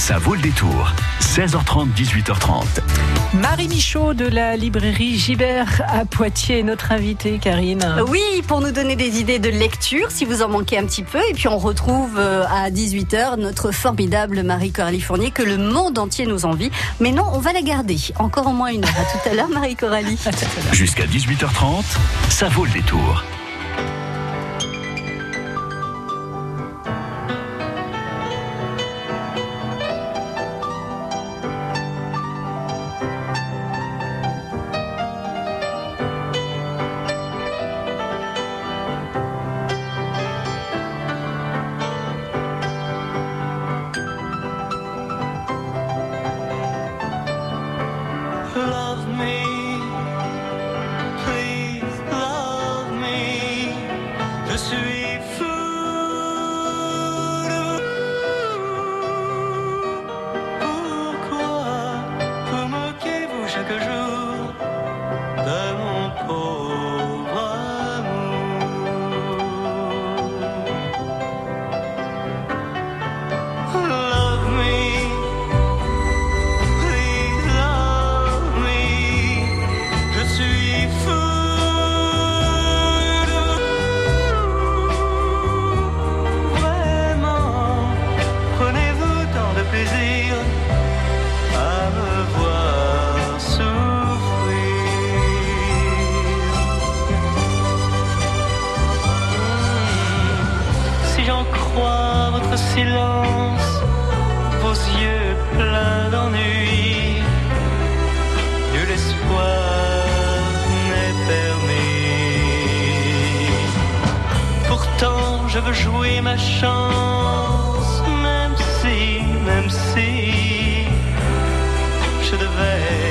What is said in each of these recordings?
Ça vaut le détour. 16h30, 18h30. Marie Michaud de la librairie Gibert à Poitiers, notre invitée, Karine. Oui, pour nous donner des idées de lecture, si vous en manquez un petit peu. Et puis on retrouve euh, à 18h notre formidable Marie-Coralie Fournier que le monde entier nous envie. Mais non, on va la garder. Encore au moins une heure. À tout à l'heure, Marie-Coralie. Jusqu'à 18h30, ça vaut le détour. Love silence, vos yeux pleins d'ennui, nul espoir n'est permis. Pourtant, je veux jouer ma chance, même si, même si, je devais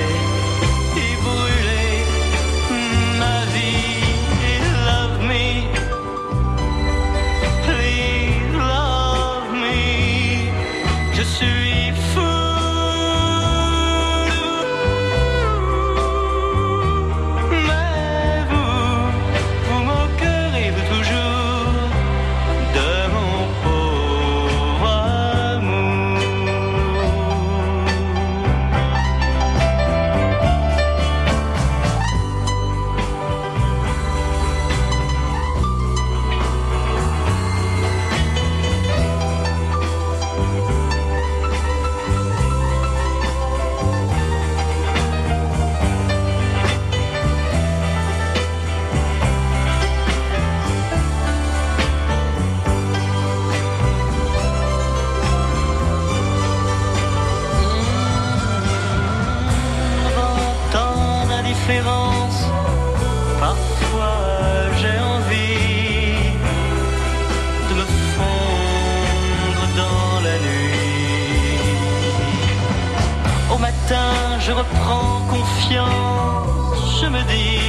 je reprends confiance, je me dis,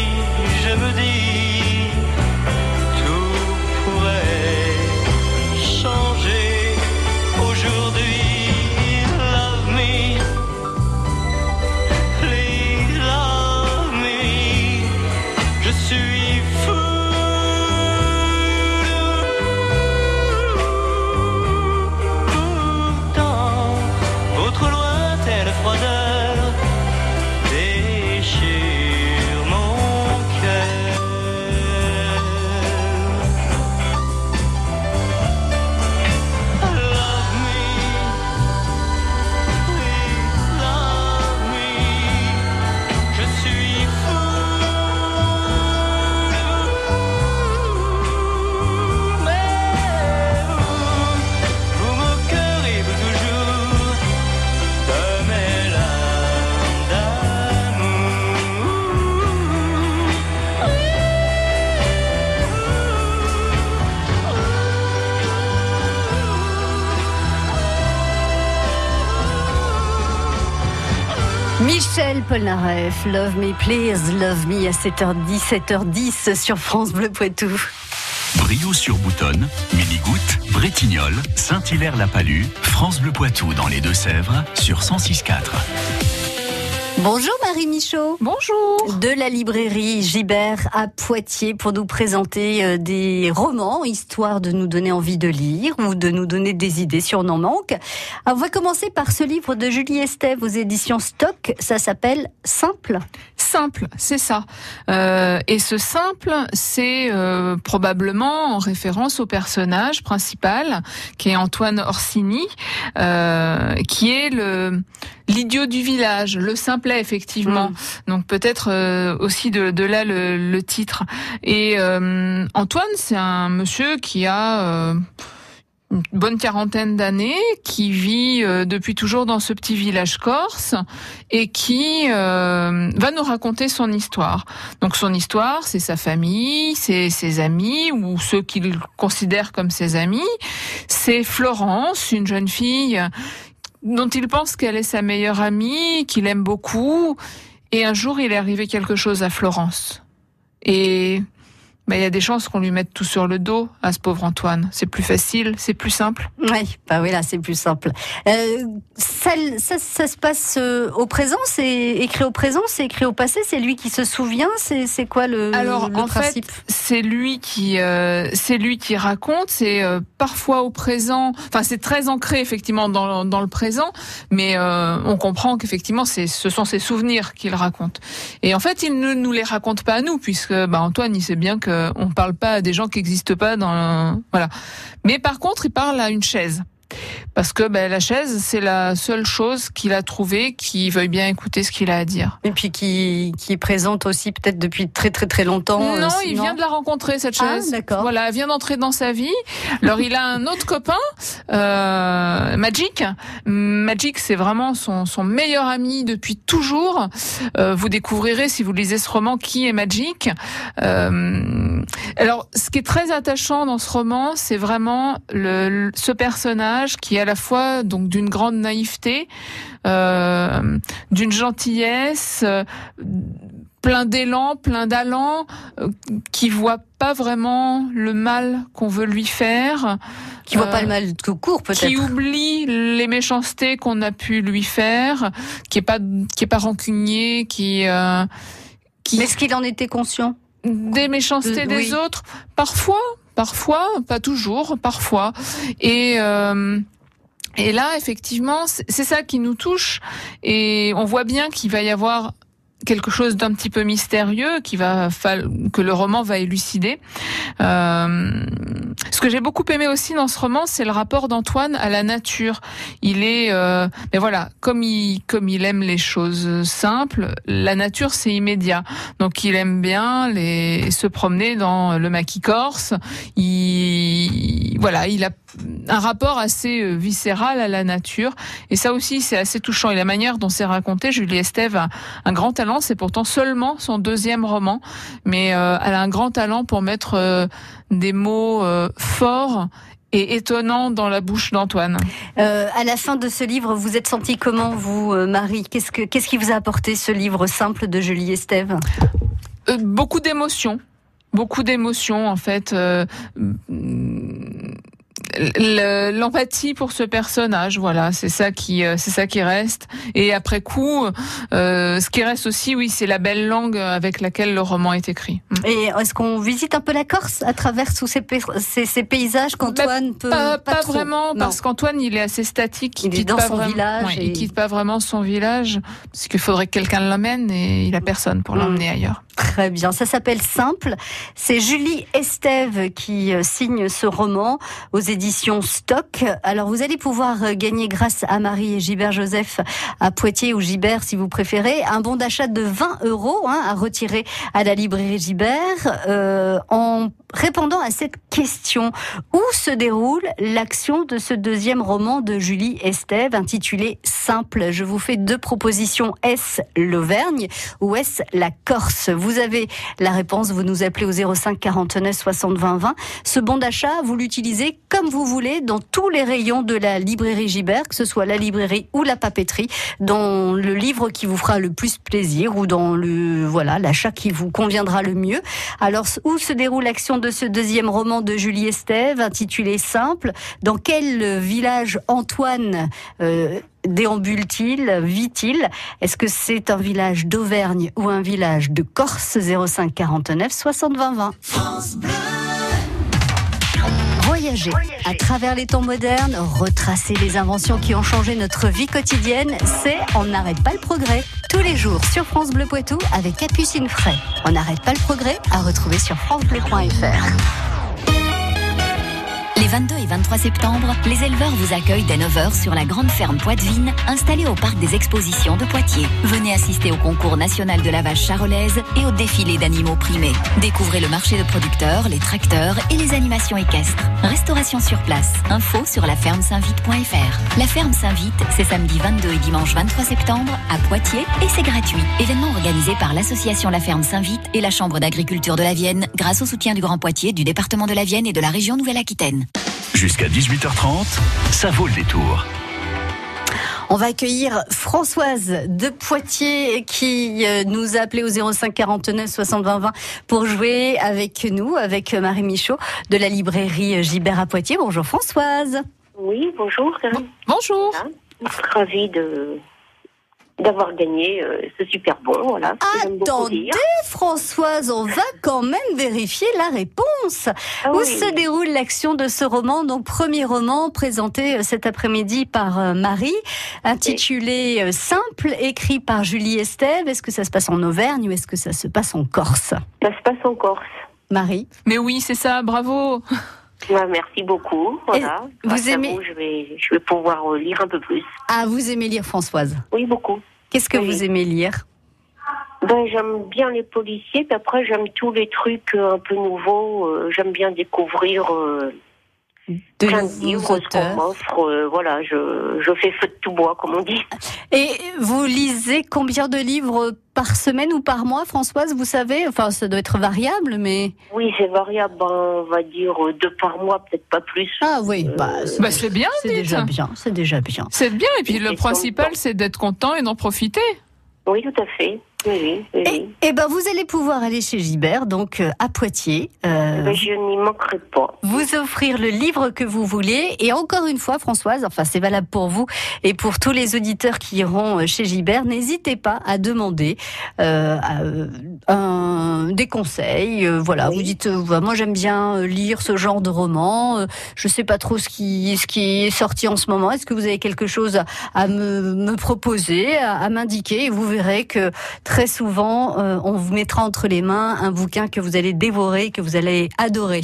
je me dis, Polnareff, Love Me Please, Love Me à 7h10, 7h10 sur France Bleu Poitou. Brio sur Boutonne, Minigoutte, Bretignolles, Saint-Hilaire-la-Palue, France Bleu Poitou dans les Deux-Sèvres sur 106.4. Bonjour Marie Michaud. Bonjour. De la librairie Gibert à Poitiers pour nous présenter euh, des romans, histoire de nous donner envie de lire ou de nous donner des idées si on en manque. Alors, on va commencer par ce livre de Julie Estève aux éditions Stock. Ça s'appelle Simple. Simple, c'est ça. Euh, et ce simple, c'est euh, probablement en référence au personnage principal, qui est Antoine Orsini, euh, qui est le l'idiot du village, le simplet effectivement. Donc peut-être euh, aussi de, de là le, le titre. Et euh, Antoine, c'est un monsieur qui a euh, une bonne quarantaine d'années, qui vit euh, depuis toujours dans ce petit village corse et qui euh, va nous raconter son histoire. Donc son histoire, c'est sa famille, c'est ses amis ou ceux qu'il considère comme ses amis. C'est Florence, une jeune fille dont il pense qu'elle est sa meilleure amie, qu'il aime beaucoup. Et un jour, il est arrivé quelque chose à Florence. Et ben, il y a des chances qu'on lui mette tout sur le dos à ce pauvre Antoine. C'est plus facile, c'est plus simple. Oui, bah oui, là c'est plus simple. Euh, ça, ça, ça se passe euh, au présent, c'est écrit au présent, c'est écrit au passé, c'est lui qui se souvient, c'est quoi le, Alors le en principe? fait, c'est lui qui euh, c'est lui qui raconte. C'est euh, parfois au présent. Enfin, c'est très ancré effectivement dans, dans le présent, mais on comprend qu'effectivement, ce sont ses souvenirs qu'il raconte. Et en fait, il ne nous les raconte pas à nous, puisque bah, Antoine, il sait bien que on parle pas à des gens qui n'existent pas dans voilà. Mais par contre, il parle à une chaise. Parce que ben, la chaise, c'est la seule chose qu'il a trouvée qui veuille bien écouter ce qu'il a à dire. Et puis qui, qui est présente aussi peut-être depuis très très très longtemps. Non, euh, il vient de la rencontrer cette Ah, chaise. d'accord. Voilà, elle vient d'entrer dans sa vie. Alors il a un autre copain, euh, Magic. Magic, c'est vraiment son, son meilleur ami depuis toujours. Euh, vous découvrirez si vous lisez ce roman qui est Magic. Euh, alors, ce qui est très attachant dans ce roman, c'est vraiment le, le- ce personnage qui est à la fois donc d'une grande naïveté, euh, d'une gentillesse. euh, plein d'élan, plein d'allant, euh, qui voit pas vraiment le mal qu'on veut lui faire, Qui voit pas le mal tout court peut-être. qui oublie les méchancetés qu'on a pu lui faire, qui est pas qui est pas rancunier, qui qui Mais est-ce qu'il en était conscient? Des méchancetés des oui. autres, parfois, parfois, pas toujours, parfois. Et euh, et là, effectivement, c'est c'est ça qui nous touche. Et on voit bien qu'il va y avoir quelque chose d'un petit peu mystérieux qui va que le roman va élucider. Euh, ce que j'ai beaucoup aimé aussi dans ce roman, c'est le rapport d'Antoine à la nature. Il est, euh, mais voilà, comme il comme il aime les choses simples, la nature c'est immédiat. Donc il aime bien les se promener dans le maquis corse. Il voilà, il a un rapport assez euh, viscéral à la nature et ça aussi c'est assez touchant et la manière dont c'est raconté Julie Estève a un grand talent c'est pourtant seulement son deuxième roman mais euh, elle a un grand talent pour mettre euh, des mots euh, forts et étonnants dans la bouche d'Antoine. À la fin de ce livre, vous êtes senti comment vous, Marie? Qu'est-ce que qu'est-ce qui vous a apporté ce livre simple de Julie Estève beaucoup d'émotions, beaucoup d'émotions en fait. Le- L'empathie pour ce personnage, voilà, c'est ça qui, euh, c'est ça qui reste. Et après coup, euh, ce qui reste aussi, oui, c'est la belle langue avec laquelle le roman est écrit. Mm. Et est-ce qu'on visite un peu la Corse à travers tous ces, ces, ces paysages qu'Antoine peut Pas, pas trop vraiment, Non. parce qu'Antoine, il est assez statique. Il quitte dans pas son vraiment- village ouais, et- Il quitte pas vraiment son village, parce qu'il faudrait que quelqu'un l'emmène et il a personne pour Mm. l'emmener ailleurs. Très bien, ça s'appelle Simple. C'est Julie Estève qui euh, signe ce roman aux éditions Stock. Alors vous allez pouvoir euh, gagner grâce à Marie et Gilbert Joseph à Poitiers ou Gibert si vous préférez un bon d'achat de 20 euros hein, à retirer à la librairie Gibert euh, en répondant à cette question. Où se déroule l'action de ce deuxième roman de Julie Estève intitulé Simple? Je vous fais deux propositions. Est-ce l'Auvergne ou est-ce la Corse? Vous avez la réponse, vous nous appelez au 05 49 60 20 20. Ce bon d'achat, vous l'utilisez comme vous voulez dans tous les rayons de la librairie Gibert, que ce soit la librairie ou la papeterie, dans le livre qui vous fera le plus plaisir ou dans le voilà l'achat qui vous conviendra le mieux. Alors où se déroule l'action de ce deuxième roman de Julie Estève, intitulé Simple. Dans quel village Antoine euh, déambule-t-il, vit-il? Est-ce que c'est un village d'Auvergne ou un village de Corse? 05 49 60 20 20 À travers les temps modernes, retracer les inventions qui ont changé notre vie quotidienne, c'est On n'arrête pas le progrès. Tous les jours sur France Bleu Poitou avec Capucine Fray. On n'arrête pas le progrès à retrouver sur francebleu.fr. Les 22 et 23 septembre, les éleveurs vous accueillent dès 9h sur la grande ferme Poitvine, installée au parc des expositions de Poitiers. Venez assister au concours national de la vache charolaise et au défilé d'animaux primés. Découvrez le marché de producteurs, les tracteurs et les animations équestres. Restauration sur place. Info sur laferme-saint-vite.fr. La ferme Saint-Vite, c'est samedi 22 et dimanche 23 septembre à Poitiers et c'est gratuit. Événement organisé par l'association La Ferme Saint-Vite et la Chambre d'agriculture de la Vienne grâce au soutien du Grand Poitiers, du département de la Vienne et de la région Nouvelle-Aquitaine. Jusqu'à 18h30, ça vaut le détour. On va accueillir Françoise de Poitiers qui euh, nous a appelé au 05 49 60 20 20 pour jouer avec nous, avec Marie Michaud de la librairie Gibert à Poitiers. Bonjour Françoise. Oui, bonjour. Bonjour. Ravie de d'avoir gagné euh, ce super bon. Voilà. Attendez. Françoise, on va quand même vérifier la réponse. Ah Où oui. se déroule l'action de ce roman? Donc premier roman présenté euh, cet après-midi par euh, Marie, intitulé Simple, écrit par Julie Estève. Est-ce que ça se passe en Auvergne ou est-ce que ça se passe en Corse? Ça se passe en Corse. Marie? Mais oui, c'est ça, bravo. Ouais, merci beaucoup. Voilà. vous Grâce aimez- vous, je vais, je vais pouvoir lire un peu plus. Ah, vous aimez lire Françoise? Oui, beaucoup. Qu'est-ce que Oui. vous aimez lire? Ben, j'aime bien les policiers, puis après j'aime tous les trucs euh, un peu nouveaux. euh, j'aime bien découvrir euh, de plein de nouveaux livres, auteurs euh, voilà, je, je fais feu de tout bois, comme on dit. Et vous lisez combien de livres par semaine ou par mois, Françoise Vous savez? Enfin, ça doit être variable, mais... Oui, c'est variable, ben, on va dire euh, deux par mois, peut-être pas plus. Ah oui, bah, c'est Bah, c'est bien, c'est déjà bien, c'est déjà bien. C'est bien, et puis le principal, c'est d'être content et d'en profiter. Oui, tout à fait. Oui, oui, oui. Et, et ben, vous allez pouvoir aller chez Gibert, donc euh, à Poitiers, euh, Ben, je n'y manquerai pas. vous offrir le livre que vous voulez. Et encore une fois, Françoise, enfin c'est valable pour vous et pour tous les auditeurs qui iront euh, chez Gibert, n'hésitez pas à demander euh, à, un- des conseils. Voilà, vous dites, voilà, moi j'aime bien lire ce genre de roman. Je sais pas trop ce qui, ce qui est sorti en ce moment. Est-ce que vous avez quelque chose à, à me, me proposer, à, à m'indiquer? Et vous verrez que très souvent, euh, on vous mettra entre les mains un bouquin que vous allez dévorer, que vous allez adorer.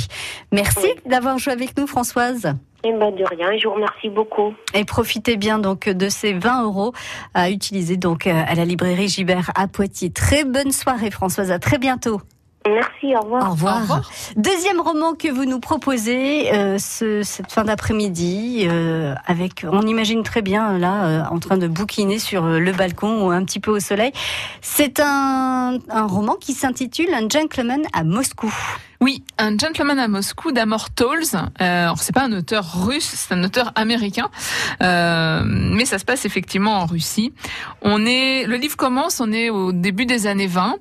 Merci Oui. d'avoir joué avec nous, Françoise. Eh ben, de rien, je vous remercie beaucoup. Et profitez bien donc de ces 20 euros à utiliser donc euh, à la librairie Gibert à Poitiers. Très bonne soirée, Françoise. À très bientôt. Merci, au revoir. Au revoir. Au revoir. Deuxième roman que vous nous proposez euh, ce, cette fin d'après-midi, euh, avec, on imagine très bien euh, là, euh, en train de bouquiner sur le balcon ou un petit peu au soleil. C'est un, un roman qui s'intitule Un gentleman à Moscou. Oui, un gentleman à Moscou d'Amor Tolls. Euh, alors c'est pas un auteur russe, c'est un auteur américain, euh, mais ça se passe effectivement en Russie. On est, le livre commence, on est au début des années 20.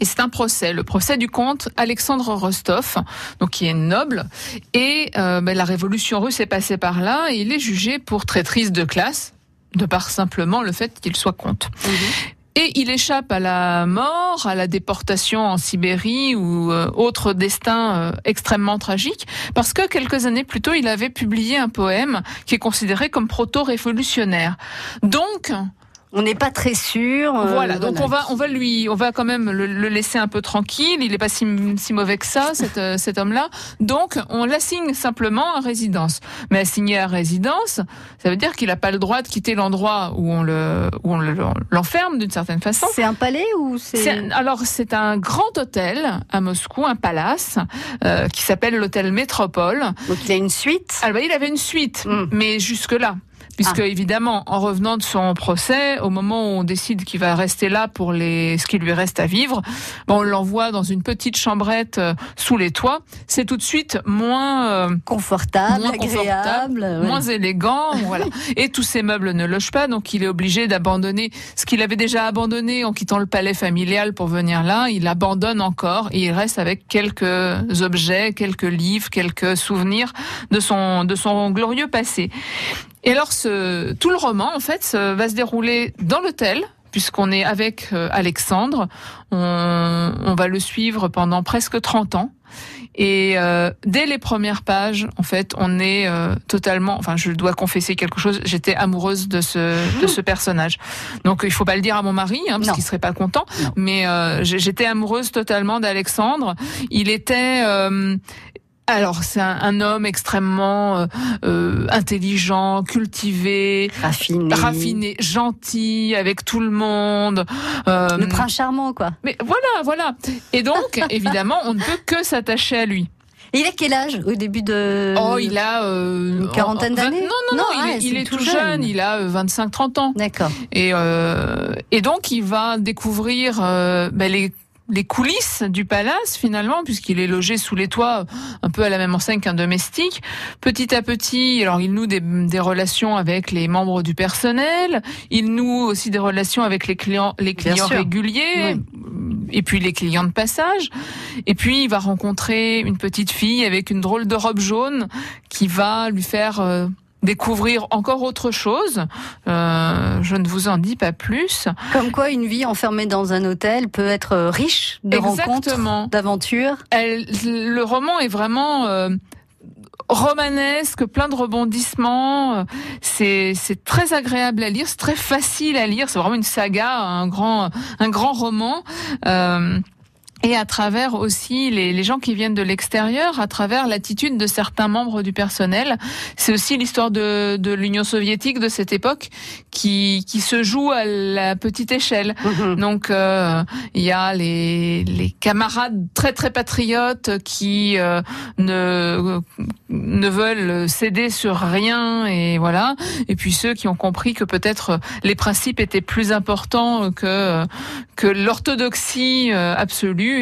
Et c'est un procès, le procès du comte Alexandre Rostov, donc qui est noble. Et euh, ben, la révolution russe est passée par là, et il est jugé pour traîtrise de classe, de par simplement le fait qu'il soit comte. Et il échappe à la mort, à la déportation en Sibérie ou euh, autre destin euh, extrêmement tragique, parce que quelques années plus tôt, il avait publié un poème qui est considéré comme proto-révolutionnaire. Donc, On n'est pas très sûr. euh, voilà, donc on va, on va lui, on va quand même le, le laisser un peu tranquille. Il est pas si, si mauvais que ça, cet, euh, cet homme-là. Donc, on l'assigne simplement à résidence. Mais assigné à résidence, ça veut dire qu'il n'a pas le droit de quitter l'endroit où on le, où on le- l'enferme d'une certaine façon. C'est un palais ou c'est... Alors c'est un grand hôtel à Moscou, un palace euh, qui s'appelle l'hôtel Métropole. Donc il a une suite. Alors bah, il avait une suite, Mm. mais jusque là. Puisque évidemment, en revenant de son procès, au moment où on décide qu'il va rester là pour les ce qui lui reste à vivre, on l'envoie dans une petite chambrette euh, sous les toits. C'est tout de suite moins euh, Confortable, moins agréable. confortable, ouais. moins élégant, voilà. Et tous ces meubles ne logent pas, donc il est obligé d'abandonner ce qu'il avait déjà abandonné en quittant le palais familial pour venir là. Il abandonne encore et il reste avec quelques objets, quelques livres, quelques souvenirs de son de son glorieux passé. Et alors, ce, tout le roman, en fait, se- va se dérouler dans l'hôtel, puisqu'on est avec euh, Alexandre. On, on va le suivre pendant presque 30 ans. Et euh, dès les premières pages, en fait, on est euh, totalement. Enfin, je dois confesser quelque chose. J'étais amoureuse de ce de ce personnage. Donc, il faut pas le dire à mon mari, hein, parce qu'il serait pas content. Non. Mais euh, j'étais amoureuse totalement d'Alexandre. Il était. Euh, alors, c'est un, un homme extrêmement euh, euh, intelligent, cultivé, Raffiné. raffiné, gentil avec tout le monde. Euh, Le prince charmant, quoi. mais voilà, voilà. Et donc, évidemment, on ne peut que s'attacher à lui. Et il a quel âge au début de. Oh, il a euh, Une quarantaine d'années Non, non, non, Non, il, ah, est, il est tout tout jeune. jeune. Il a 25-30 ans. D'accord. Et, euh, et donc, il va découvrir euh, ben, les les coulisses du palace finalement puisqu'il est logé sous les toits un peu à la même enseigne qu'un domestique. Petit à petit alors il noue des, des relations avec les membres du personnel. Il noue aussi des relations avec les clients les clients réguliers et puis les clients de passage. Et puis il va rencontrer une petite fille avec une drôle de robe jaune qui va lui faire euh, découvrir encore autre chose. Euh, je ne vous en dis pas plus. Comme quoi, une vie enfermée dans un hôtel peut être euh, riche de rencontres, d'aventures. Le roman est vraiment euh, romanesque, plein de rebondissements. C'est c'est très agréable à lire, c'est très facile à lire. C'est vraiment une saga, un grand un grand roman. Euh, et à travers aussi les, les gens qui viennent de l'extérieur, à travers l'attitude de certains membres du personnel. C'est aussi l'histoire de, de l'Union soviétique de cette époque qui, qui se joue à la petite échelle. Mhm. Donc euh, il y a les, les camarades très très patriotes qui euh, ne ne veulent céder sur rien et voilà. Et puis ceux qui ont compris que peut-être les principes étaient plus importants que que l'orthodoxie euh,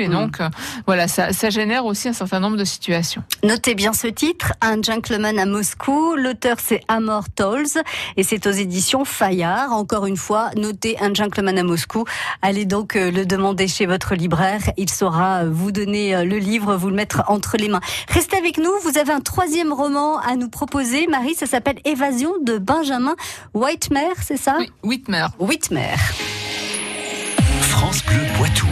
et Mm. donc euh, voilà ça, ça génère aussi un certain nombre de situations. Notez bien ce titre, Un gentleman à Moscou. L'auteur c'est Amor Tolls et c'est aux éditions Fayard. Encore une fois, notez Un gentleman à Moscou. Allez donc euh, le demander chez votre libraire. Il saura euh, vous donner euh, le livre, vous le mettre entre les mains. Restez avec nous. Vous avez un troisième roman à nous proposer. Marie, ça s'appelle Évasion de Benjamin Whitemer, c'est ça? Oui, Whitmer. Whitmer. France Bleu Poitou.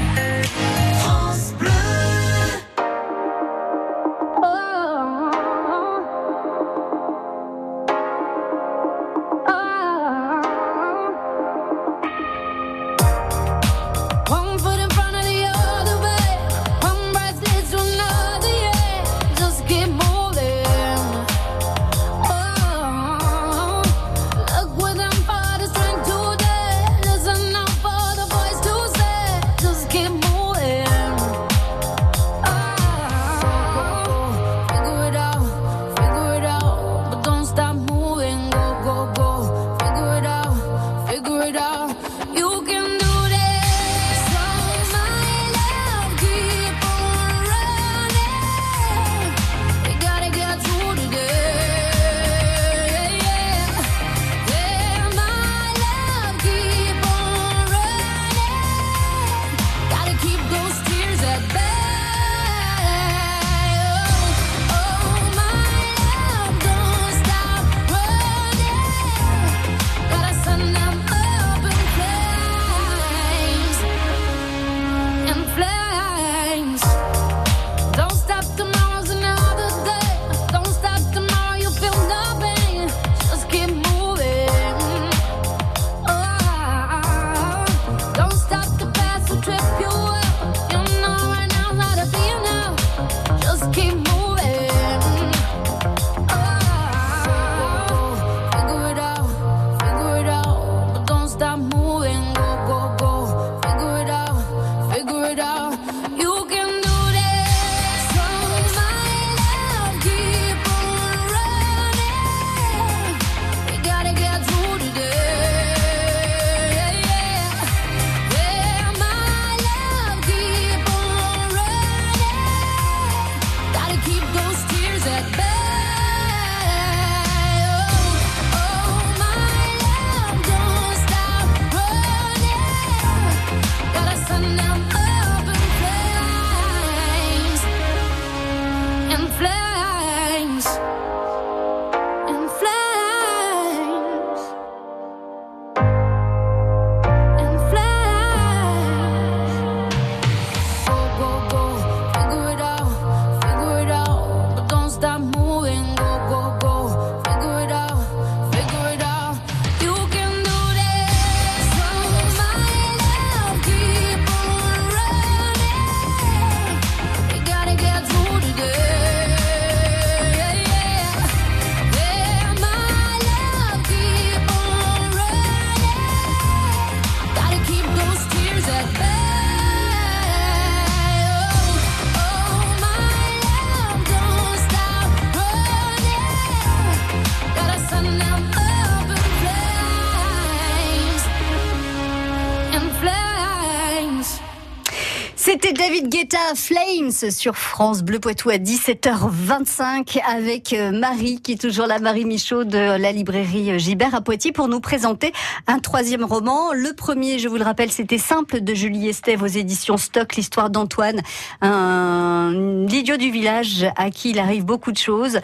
C'était David Guetta Flames sur France Bleu Poitou à 17h25 avec euh, Marie qui est toujours là, Marie Michaud de la librairie Gibert à Poitiers pour nous présenter un troisième roman. Le premier, je vous le rappelle, c'était Simple de Julie Estève aux éditions Stock, l'histoire d'Antoine, un idiot du village à qui il arrive beaucoup de choses.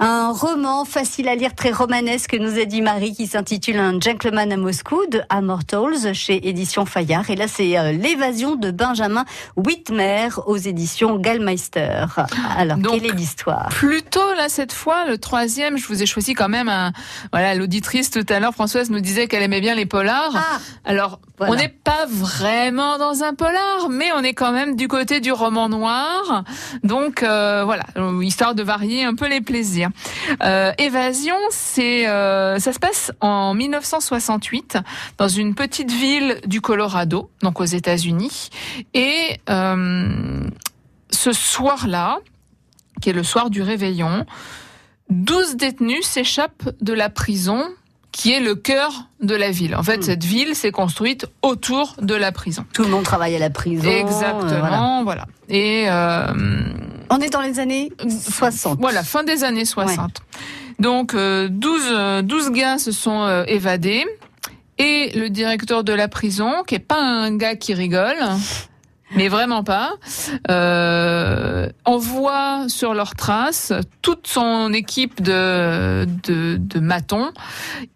Un roman facile à lire, très romanesque, nous a dit Marie, qui s'intitule Un gentleman à Moscou de Amortals chez Éditions Fayard. Et là, c'est euh, l'évasion de Benjamin Whitmer aux éditions Gallmeister. Alors, Donc, quelle est l'histoire? Plutôt là cette fois, le troisième, je vous ai choisi quand même un. Voilà, l'auditrice tout à l'heure, Françoise nous disait qu'elle aimait bien les polars. Ah, Alors, voilà. on n'est pas vraiment dans un polar, mais on est quand même du côté du roman noir. Donc euh, voilà, histoire de varier un peu les plaisirs. Euh, Évasion, c'est euh, ça se passe en 1968 dans une petite ville du Colorado, donc aux États-Unis, et ce soir-là, qui est le soir du réveillon, 12 détenus s'échappent de la prison qui est le cœur de la ville. En fait, Mm. cette ville s'est construite autour de la prison. Tout le monde travaille à la prison. euh, Exactement, voilà. voilà. Et euh, On est dans les années 60. voilà, fin des années 60. Donc, euh, 12, euh, 12 gars se sont euh, évadés. Et le directeur de la prison, qui est pas un gars qui rigole, mais vraiment pas, euh, envoie sur leurs traces toute son équipe de, de, de matons.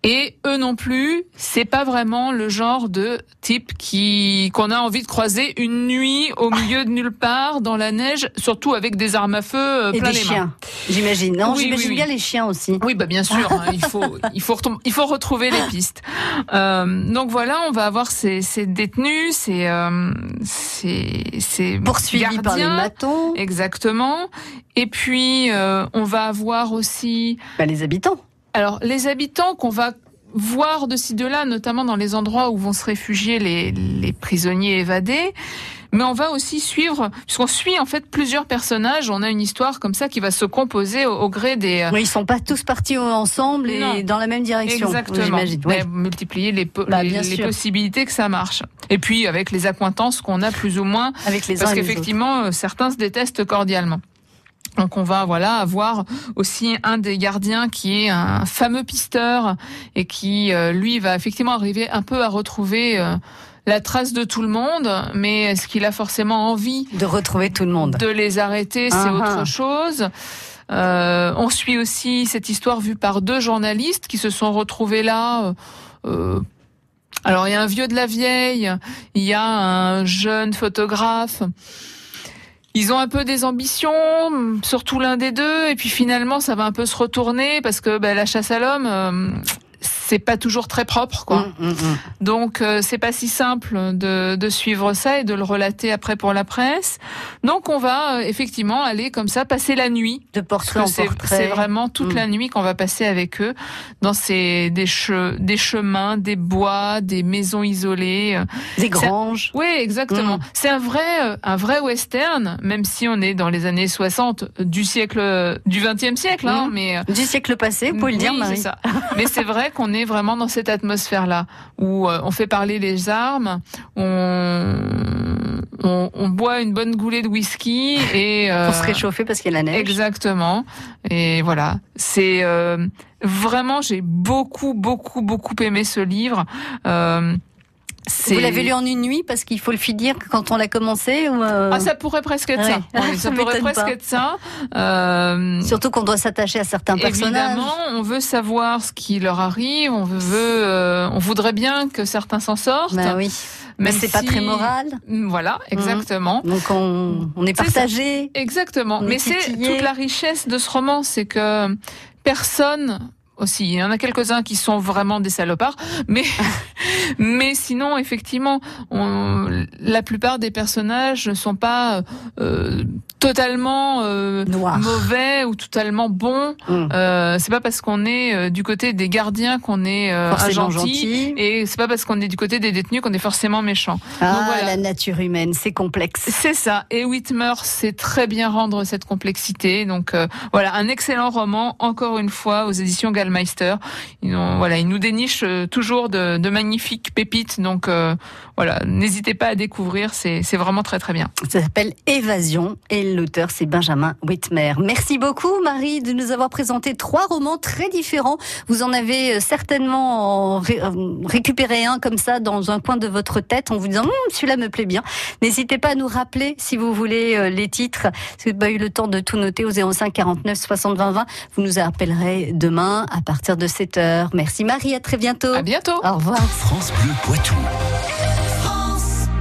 Et eux non plus, c'est pas vraiment le genre de type qui qu'on a envie de croiser une nuit au milieu de nulle part dans la neige, surtout avec des armes à feu euh, Et plein des les chiens, j'imagine. Non, Oui, j'imagine oui, oui. bien les chiens aussi. Oui, bah bien sûr, hein, il faut il faut il faut retrouver les pistes. Euh, donc voilà, on va avoir ces, ces détenus, ces euh, ces, ces Poursuivis par les matons, Exactement. Et puis euh, on va avoir aussi bah, les habitants. alors les habitants qu'on va voir de ci de là, notamment dans les endroits où vont se réfugier les, les prisonniers évadés. Mais on va aussi suivre, puisqu'on suit en fait plusieurs personnages. On a une histoire comme ça qui va se composer au, au gré des, euh, Mais ils sont pas tous partis ensemble et Non. dans la même direction. Exactement. Oui. Multiplier les, po- Bah, les, les possibilités que ça marche. Et puis avec les accointances qu'on a plus ou moins, Avec les parce qu'effectivement euh, certains se détestent cordialement. Donc on va voilà avoir aussi un des gardiens qui est un fameux pisteur et qui euh, lui va effectivement arriver un peu à retrouver euh, la trace de tout le monde, mais est-ce qu'il a forcément envie De retrouver tout le monde. de les arrêter, c'est autre chose. Euh, on suit aussi cette histoire vue par deux journalistes qui se sont retrouvés là. euh, euh, alors il y a un vieux de la vieille, il y a un jeune photographe. Ils ont un peu des ambitions, surtout l'un des deux, et puis finalement ça va un peu se retourner parce que ben, la chasse à l'homme, euh, c'est pas toujours très propre, quoi. Hum, hum, hum. Donc euh, c'est pas si simple de, de suivre ça et de le relater après pour la presse. Donc on va euh, effectivement aller comme ça passer la nuit. De portrait en c'est portrait. c'est vraiment toute la nuit qu'on va passer avec eux dans ces des, che- des chemins, des bois, des maisons isolées. euh. Des granges. Oui, exactement. C'est un vrai un vrai western, même si on est dans les années 60 du siècle du 20e siècle, hein, mais Du siècle passé, vous pouvez le dire, oui, Marie. c'est ça. Mais c'est vrai qu'on est vraiment dans cette atmosphère-là où euh, on fait parler les armes, on, on, on boit une bonne goulée de whisky et euh, Pour se réchauffer parce qu'il y a la neige. exactement. Et voilà, c'est euh, vraiment j'ai beaucoup beaucoup beaucoup aimé ce livre. Euh, Vous l'avez lu en une nuit parce qu'il faut le finir quand on l'a commencé ou euh, Ah, ça pourrait presque être Ouais. ça. Ça pourrait presque pas. être ça. Euh, Surtout qu'on doit s'attacher à certains personnages. Évidemment, on veut savoir ce qui leur arrive, on veut, euh, on voudrait bien que certains s'en sortent. Bah oui. Mais c'est pas si- très moral. Voilà, exactement. Donc on, on est partagé. Exactement. On est Mais c'est toute la richesse de ce roman, c'est que personne aussi, il y en a quelques-uns qui sont vraiment des salopards, mais mais sinon effectivement, on, la plupart des personnages ne sont pas euh, totalement euh, Noir. mauvais ou totalement bon. Mm. Euh, c'est pas parce qu'on est euh, du côté des gardiens qu'on est euh, gentil, gentil. et c'est pas parce qu'on est du côté des détenus qu'on est forcément méchant. Ah, voilà. la nature humaine, c'est complexe. C'est ça. Et Whitmer sait très bien rendre cette complexité. Donc euh, voilà, un excellent roman, encore une fois, aux éditions Gallmeister. Ils, ont- voilà, ils nous dénichent euh, toujours de, de magnifiques pépites. Donc euh, voilà, n'hésitez pas à découvrir. C'est c'est vraiment très très bien. Ça s'appelle Évasion et l'auteur c'est Benjamin Whitmer. Merci beaucoup Marie de nous avoir présenté trois romans très différents. Vous en avez euh, certainement en ré- euh, récupéré un comme ça dans un coin de votre tête en vous disant Hum, celui-là me plaît bien. N'hésitez pas à nous rappeler si vous voulez euh, les titres. Si vous n'avez pas eu le temps de tout noter au 05 49 60 20 20, vous nous appellerez demain à partir de 7 heures. Merci Marie, à très bientôt. À bientôt. Au revoir. France Bleu Poitou.